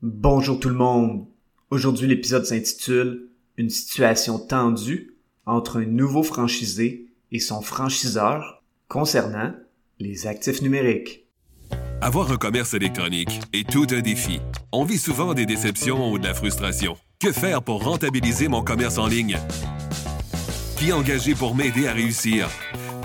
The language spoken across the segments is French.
Bonjour tout le monde. Aujourd'hui, l'épisode s'intitule Une situation tendue entre un nouveau franchisé et son franchiseur concernant les actifs numériques. Avoir un commerce électronique est tout un défi. On vit souvent des déceptions ou de la frustration. Que faire pour rentabiliser mon commerce en ligne? Qui engager pour m'aider à réussir?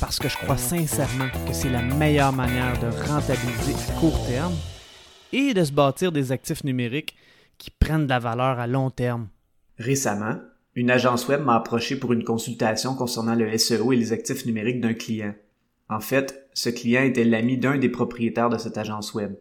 parce que je crois sincèrement que c'est la meilleure manière de rentabiliser à court terme et de se bâtir des actifs numériques qui prennent de la valeur à long terme. Récemment, une agence web m'a approché pour une consultation concernant le SEO et les actifs numériques d'un client. En fait, ce client était l'ami d'un des propriétaires de cette agence web.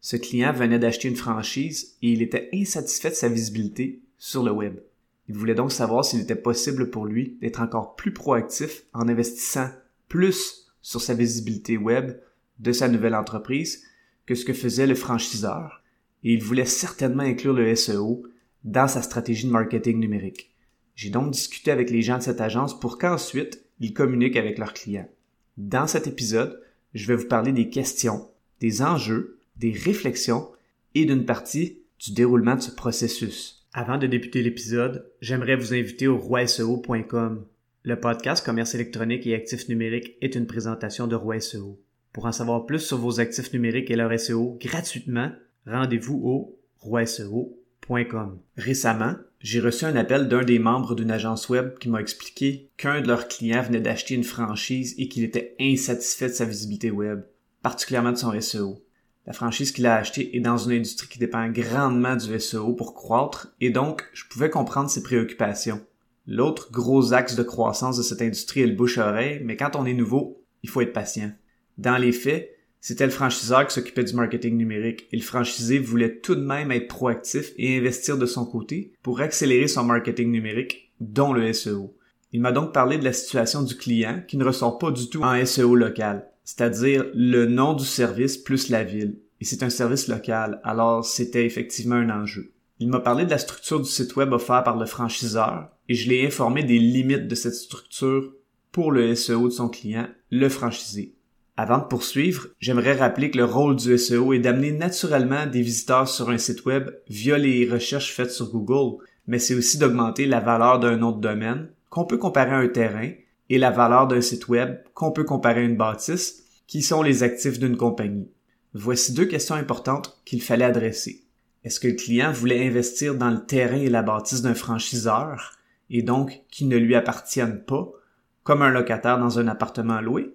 Ce client venait d'acheter une franchise et il était insatisfait de sa visibilité sur le web. Il voulait donc savoir s'il était possible pour lui d'être encore plus proactif en investissant plus sur sa visibilité web de sa nouvelle entreprise que ce que faisait le franchiseur et il voulait certainement inclure le SEO dans sa stratégie de marketing numérique. J'ai donc discuté avec les gens de cette agence pour qu'ensuite ils communiquent avec leurs clients. Dans cet épisode, je vais vous parler des questions, des enjeux, des réflexions et d'une partie du déroulement de ce processus. Avant de débuter l'épisode, j'aimerais vous inviter au roiseo.com le podcast Commerce électronique et actifs numériques est une présentation de Roi SEO. Pour en savoir plus sur vos actifs numériques et leur SEO gratuitement, rendez-vous au roiseo.com. Récemment, j'ai reçu un appel d'un des membres d'une agence web qui m'a expliqué qu'un de leurs clients venait d'acheter une franchise et qu'il était insatisfait de sa visibilité web, particulièrement de son SEO. La franchise qu'il a achetée est dans une industrie qui dépend grandement du SEO pour croître et donc je pouvais comprendre ses préoccupations. L'autre gros axe de croissance de cette industrie est le bouche-oreille, mais quand on est nouveau, il faut être patient. Dans les faits, c'était le franchiseur qui s'occupait du marketing numérique et le franchisé voulait tout de même être proactif et investir de son côté pour accélérer son marketing numérique, dont le SEO. Il m'a donc parlé de la situation du client qui ne ressort pas du tout en SEO local, c'est-à-dire le nom du service plus la ville. Et c'est un service local, alors c'était effectivement un enjeu. Il m'a parlé de la structure du site web offert par le franchiseur et je l'ai informé des limites de cette structure pour le SEO de son client, le franchisé. Avant de poursuivre, j'aimerais rappeler que le rôle du SEO est d'amener naturellement des visiteurs sur un site web via les recherches faites sur Google, mais c'est aussi d'augmenter la valeur d'un autre domaine qu'on peut comparer à un terrain et la valeur d'un site web qu'on peut comparer à une bâtisse, qui sont les actifs d'une compagnie. Voici deux questions importantes qu'il fallait adresser. Est-ce que le client voulait investir dans le terrain et la bâtisse d'un franchiseur? Et donc qui ne lui appartiennent pas, comme un locataire dans un appartement loué?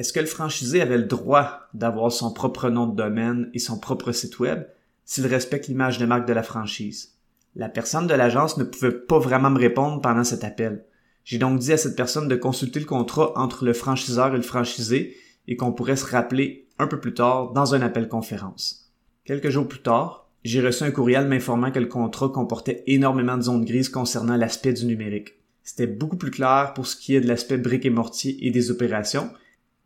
Est-ce que le franchisé avait le droit d'avoir son propre nom de domaine et son propre site web s'il respecte l'image de marque de la franchise? La personne de l'agence ne pouvait pas vraiment me répondre pendant cet appel. J'ai donc dit à cette personne de consulter le contrat entre le franchiseur et le franchisé et qu'on pourrait se rappeler un peu plus tard dans un appel conférence. Quelques jours plus tard, j'ai reçu un courriel m'informant que le contrat comportait énormément de zones grises concernant l'aspect du numérique. C'était beaucoup plus clair pour ce qui est de l'aspect brique et mortier et des opérations,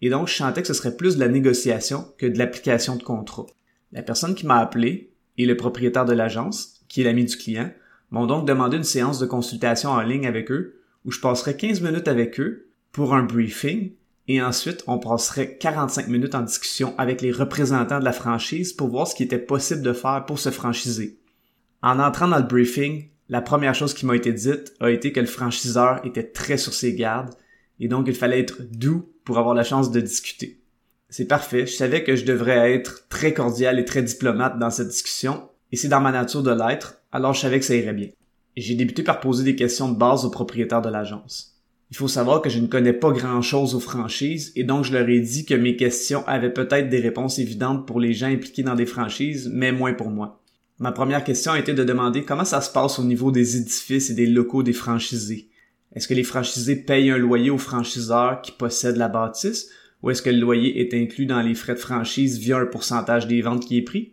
et donc je sentais que ce serait plus de la négociation que de l'application de contrat. La personne qui m'a appelé et le propriétaire de l'agence, qui est l'ami du client, m'ont donc demandé une séance de consultation en ligne avec eux, où je passerai 15 minutes avec eux pour un briefing et ensuite on passerait 45 minutes en discussion avec les représentants de la franchise pour voir ce qui était possible de faire pour se franchiser. En entrant dans le briefing, la première chose qui m'a été dite a été que le franchiseur était très sur ses gardes et donc il fallait être doux pour avoir la chance de discuter. C'est parfait, je savais que je devrais être très cordial et très diplomate dans cette discussion et c'est dans ma nature de l'être, alors je savais que ça irait bien. J'ai débuté par poser des questions de base au propriétaire de l'agence. Il faut savoir que je ne connais pas grand-chose aux franchises et donc je leur ai dit que mes questions avaient peut-être des réponses évidentes pour les gens impliqués dans des franchises, mais moins pour moi. Ma première question a été de demander comment ça se passe au niveau des édifices et des locaux des franchisés. Est-ce que les franchisés payent un loyer aux franchiseurs qui possèdent la bâtisse ou est-ce que le loyer est inclus dans les frais de franchise via un pourcentage des ventes qui est pris?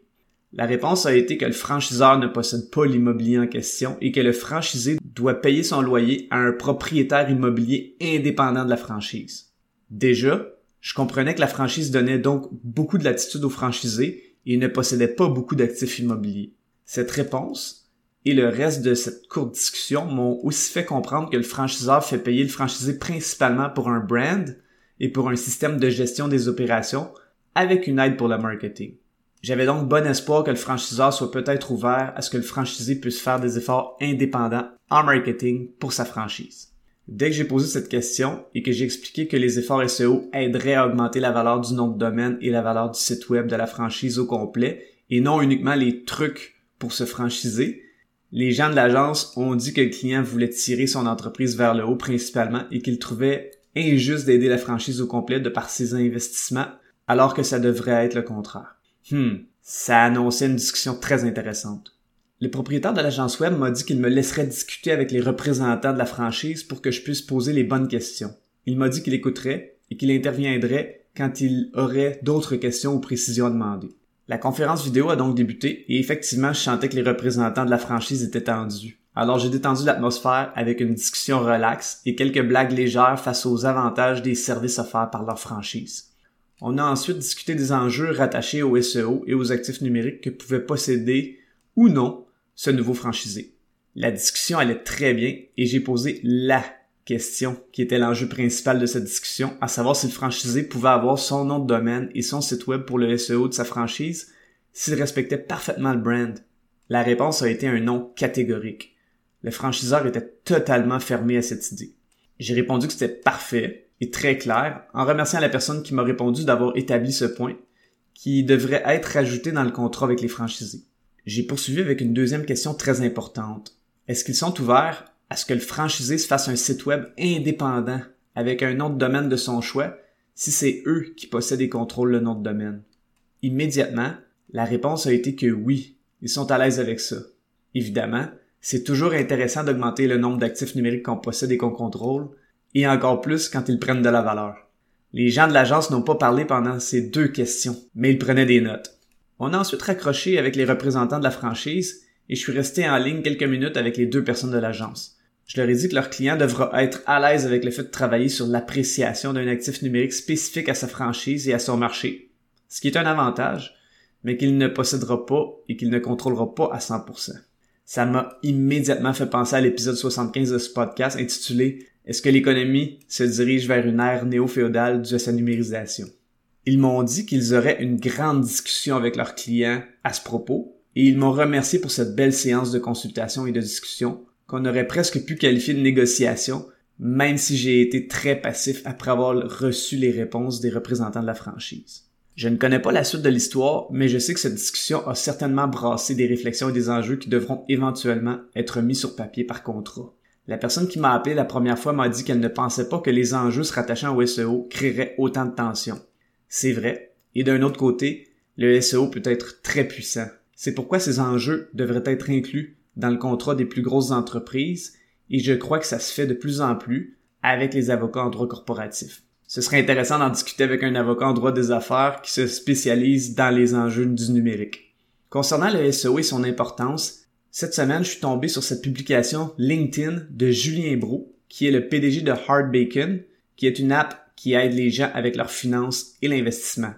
La réponse a été que le franchiseur ne possède pas l'immobilier en question et que le franchisé doit payer son loyer à un propriétaire immobilier indépendant de la franchise. Déjà, je comprenais que la franchise donnait donc beaucoup de latitude aux franchisés et ne possédait pas beaucoup d'actifs immobiliers. Cette réponse et le reste de cette courte discussion m'ont aussi fait comprendre que le franchiseur fait payer le franchisé principalement pour un brand et pour un système de gestion des opérations avec une aide pour le marketing. J'avais donc bon espoir que le franchiseur soit peut-être ouvert à ce que le franchisé puisse faire des efforts indépendants en marketing pour sa franchise. Dès que j'ai posé cette question et que j'ai expliqué que les efforts SEO aideraient à augmenter la valeur du nom de domaine et la valeur du site web de la franchise au complet et non uniquement les trucs pour se franchiser, les gens de l'agence ont dit que le client voulait tirer son entreprise vers le haut principalement et qu'il trouvait injuste d'aider la franchise au complet de par ses investissements alors que ça devrait être le contraire. Hmm, ça annonçait une discussion très intéressante. Le propriétaire de l'agence web m'a dit qu'il me laisserait discuter avec les représentants de la franchise pour que je puisse poser les bonnes questions. Il m'a dit qu'il écouterait et qu'il interviendrait quand il aurait d'autres questions ou précisions à demander. La conférence vidéo a donc débuté et effectivement, je sentais que les représentants de la franchise étaient tendus. Alors j'ai détendu l'atmosphère avec une discussion relaxe et quelques blagues légères face aux avantages des services offerts par leur franchise. On a ensuite discuté des enjeux rattachés au SEO et aux actifs numériques que pouvait posséder ou non ce nouveau franchisé. La discussion allait très bien et j'ai posé la question qui était l'enjeu principal de cette discussion, à savoir si le franchisé pouvait avoir son nom de domaine et son site web pour le SEO de sa franchise s'il respectait parfaitement le brand. La réponse a été un non catégorique. Le franchiseur était totalement fermé à cette idée. J'ai répondu que c'était parfait et très clair en remerciant la personne qui m'a répondu d'avoir établi ce point qui devrait être ajouté dans le contrat avec les franchisés. J'ai poursuivi avec une deuxième question très importante. Est-ce qu'ils sont ouverts à ce que le franchisé se fasse un site web indépendant avec un nom de domaine de son choix si c'est eux qui possèdent et contrôlent le nom de domaine? Immédiatement, la réponse a été que oui, ils sont à l'aise avec ça. Évidemment, c'est toujours intéressant d'augmenter le nombre d'actifs numériques qu'on possède et qu'on contrôle, et encore plus quand ils prennent de la valeur. Les gens de l'agence n'ont pas parlé pendant ces deux questions, mais ils prenaient des notes. On a ensuite raccroché avec les représentants de la franchise et je suis resté en ligne quelques minutes avec les deux personnes de l'agence. Je leur ai dit que leur client devra être à l'aise avec le fait de travailler sur l'appréciation d'un actif numérique spécifique à sa franchise et à son marché, ce qui est un avantage, mais qu'il ne possédera pas et qu'il ne contrôlera pas à 100%. Ça m'a immédiatement fait penser à l'épisode 75 de ce podcast intitulé est-ce que l'économie se dirige vers une ère néo-féodale due à sa numérisation? Ils m'ont dit qu'ils auraient une grande discussion avec leurs clients à ce propos, et ils m'ont remercié pour cette belle séance de consultation et de discussion qu'on aurait presque pu qualifier de négociation, même si j'ai été très passif après avoir reçu les réponses des représentants de la franchise. Je ne connais pas la suite de l'histoire, mais je sais que cette discussion a certainement brassé des réflexions et des enjeux qui devront éventuellement être mis sur papier par contrat. La personne qui m'a appelé la première fois m'a dit qu'elle ne pensait pas que les enjeux se rattachant au SEO créeraient autant de tension. C'est vrai. Et d'un autre côté, le SEO peut être très puissant. C'est pourquoi ces enjeux devraient être inclus dans le contrat des plus grosses entreprises et je crois que ça se fait de plus en plus avec les avocats en droit corporatif. Ce serait intéressant d'en discuter avec un avocat en droit des affaires qui se spécialise dans les enjeux du numérique. Concernant le SEO et son importance, cette semaine, je suis tombé sur cette publication LinkedIn de Julien Bro, qui est le PDG de Hard Bacon, qui est une app qui aide les gens avec leurs finances et l'investissement.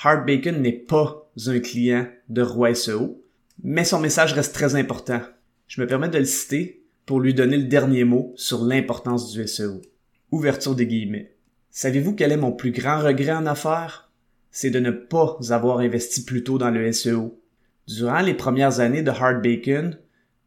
Hard Bacon n'est pas un client de Roi SEO, mais son message reste très important. Je me permets de le citer pour lui donner le dernier mot sur l'importance du SEO. Ouverture des guillemets. Savez-vous quel est mon plus grand regret en affaires? C'est de ne pas avoir investi plus tôt dans le SEO. Durant les premières années de Hard Bacon,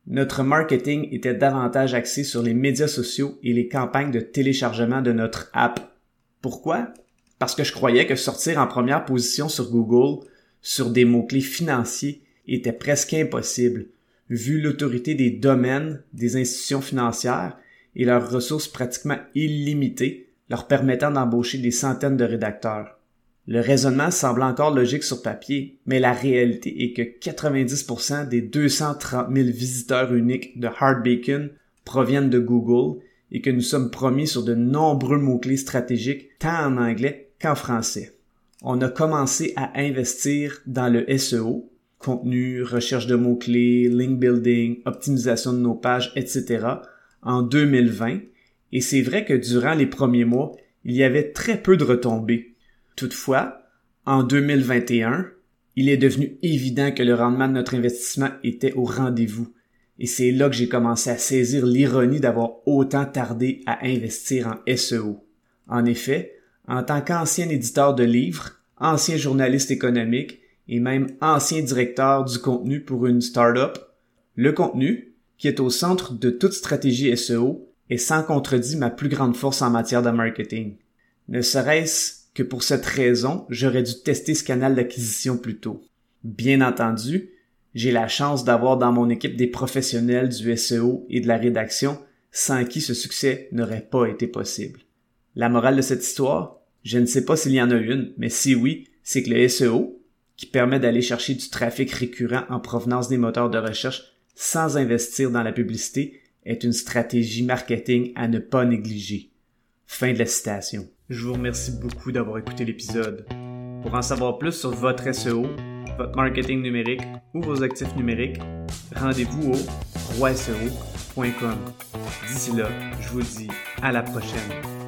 notre marketing était davantage axé sur les médias sociaux et les campagnes de téléchargement de notre app. Pourquoi? Parce que je croyais que sortir en première position sur Google sur des mots-clés financiers était presque impossible, vu l'autorité des domaines des institutions financières et leurs ressources pratiquement illimitées leur permettant d'embaucher des centaines de rédacteurs. Le raisonnement semble encore logique sur papier, mais la réalité est que 90% des 230 000 visiteurs uniques de Hard Bacon proviennent de Google et que nous sommes promis sur de nombreux mots-clés stratégiques tant en anglais qu'en français. On a commencé à investir dans le SEO, contenu, recherche de mots-clés, link building, optimisation de nos pages, etc., en 2020 et c'est vrai que durant les premiers mois, il y avait très peu de retombées. Toutefois, en 2021, il est devenu évident que le rendement de notre investissement était au rendez-vous. Et c'est là que j'ai commencé à saisir l'ironie d'avoir autant tardé à investir en SEO. En effet, en tant qu'ancien éditeur de livres, ancien journaliste économique et même ancien directeur du contenu pour une startup, le contenu, qui est au centre de toute stratégie SEO, est sans contredit ma plus grande force en matière de marketing. Ne serait-ce que pour cette raison, j'aurais dû tester ce canal d'acquisition plus tôt. Bien entendu, j'ai la chance d'avoir dans mon équipe des professionnels du SEO et de la rédaction sans qui ce succès n'aurait pas été possible. La morale de cette histoire, je ne sais pas s'il y en a une, mais si oui, c'est que le SEO, qui permet d'aller chercher du trafic récurrent en provenance des moteurs de recherche sans investir dans la publicité, est une stratégie marketing à ne pas négliger. Fin de la citation. Je vous remercie beaucoup d'avoir écouté l'épisode. Pour en savoir plus sur votre SEO, votre marketing numérique ou vos actifs numériques, rendez-vous au roiseo.com. D'ici là, je vous dis à la prochaine.